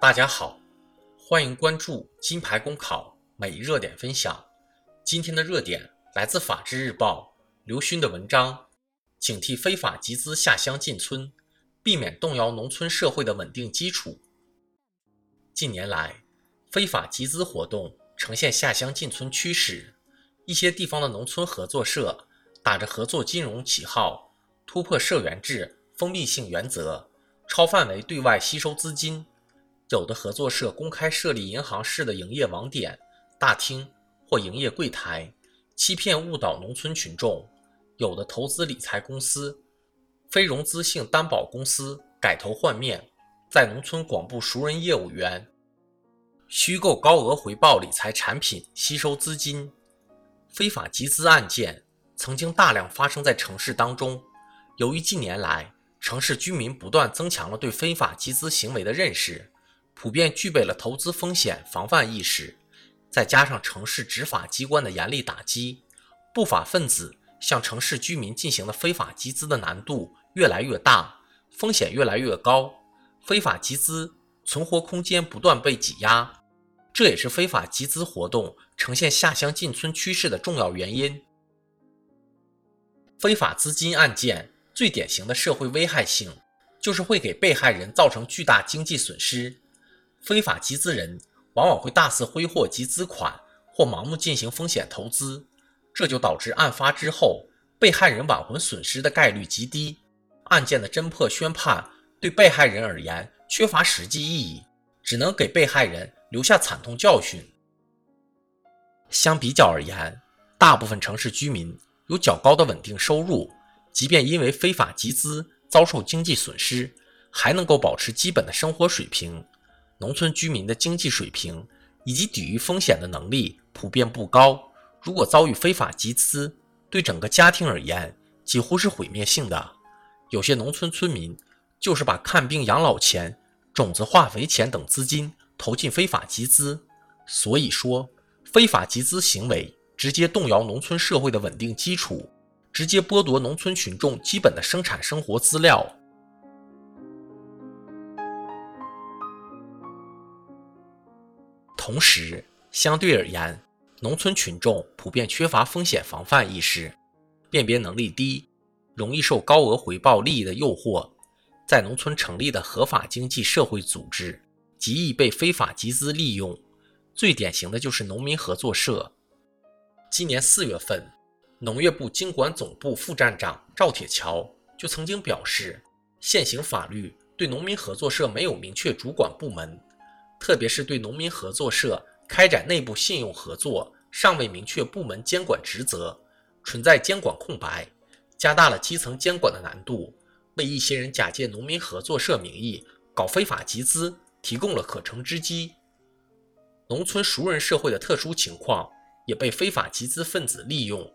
大家好，欢迎关注金牌公考每日热点分享。今天的热点来自《法制日报》刘勋的文章：警惕非法集资下乡进村，避免动摇农村社会的稳定基础。近年来，非法集资活动呈现下乡进村趋势，一些地方的农村合作社打着合作金融旗号，突破社员制封闭性原则，超范围对外吸收资金。有的合作社公开设立银行式的营业网点、大厅或营业柜台，欺骗误导农村群众；有的投资理财公司、非融资性担保公司改头换面，在农村广布熟人业务员，虚构高额回报理财产品吸收资金。非法集资案件曾经大量发生在城市当中。由于近年来城市居民不断增强了对非法集资行为的认识。普遍具备了投资风险防范意识，再加上城市执法机关的严厉打击，不法分子向城市居民进行的非法集资的难度越来越大，风险越来越高，非法集资存活空间不断被挤压，这也是非法集资活动呈现下乡进村趋势的重要原因。非法资金案件最典型的社会危害性，就是会给被害人造成巨大经济损失。非法集资人往往会大肆挥霍集资款，或盲目进行风险投资，这就导致案发之后被害人挽回损失的概率极低，案件的侦破宣判对被害人而言缺乏实际意义，只能给被害人留下惨痛教训。相比较而言，大部分城市居民有较高的稳定收入，即便因为非法集资遭受经济损失，还能够保持基本的生活水平。农村居民的经济水平以及抵御风险的能力普遍不高，如果遭遇非法集资，对整个家庭而言几乎是毁灭性的。有些农村村民就是把看病养老钱、种子化肥钱等资金投进非法集资。所以说，非法集资行为直接动摇农村社会的稳定基础，直接剥夺农村群众基本的生产生活资料。同时，相对而言，农村群众普遍缺乏风险防范意识，辨别能力低，容易受高额回报利益的诱惑。在农村成立的合法经济社会组织极易被非法集资利用，最典型的就是农民合作社。今年四月份，农业部经管总部副站长赵铁桥就曾经表示，现行法律对农民合作社没有明确主管部门。特别是对农民合作社开展内部信用合作尚未明确部门监管职责，存在监管空白，加大了基层监管的难度，为一些人假借农民合作社名义搞非法集资提供了可乘之机。农村熟人社会的特殊情况也被非法集资分子利用，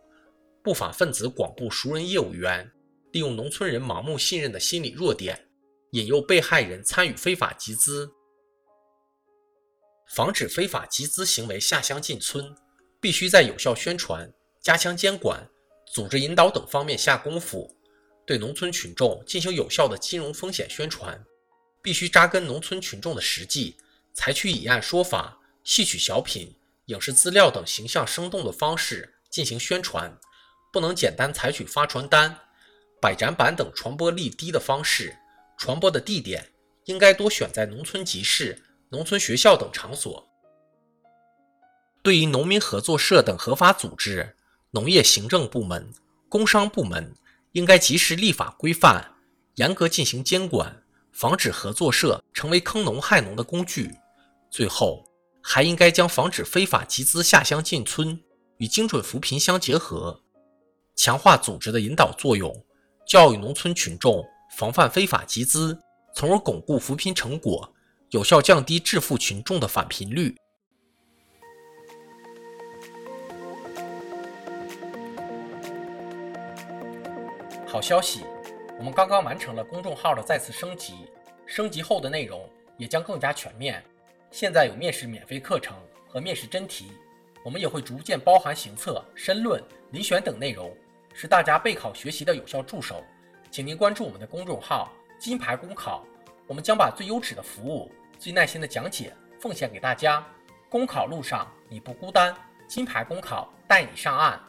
不法分子广布熟人业务员，利用农村人盲目信任的心理弱点，引诱被害人参与非法集资。防止非法集资行为下乡进村，必须在有效宣传、加强监管、组织引导等方面下功夫，对农村群众进行有效的金融风险宣传。必须扎根农村群众的实际，采取以案说法、戏曲小品、影视资料等形象生动的方式进行宣传，不能简单采取发传单、摆展板等传播力低的方式。传播的地点应该多选在农村集市。农村学校等场所，对于农民合作社等合法组织，农业行政部门、工商部门应该及时立法规范，严格进行监管，防止合作社成为坑农害农的工具。最后，还应该将防止非法集资下乡进村与精准扶贫相结合，强化组织的引导作用，教育农村群众防范非法集资，从而巩固扶贫成果。有效降低致富群众的返贫率。好消息，我们刚刚完成了公众号的再次升级，升级后的内容也将更加全面。现在有面试免费课程和面试真题，我们也会逐渐包含行测、申论、遴选等内容，是大家备考学习的有效助手。请您关注我们的公众号“金牌公考”，我们将把最优质的服务。最耐心的讲解奉献给大家。公考路上你不孤单，金牌公考带你上岸。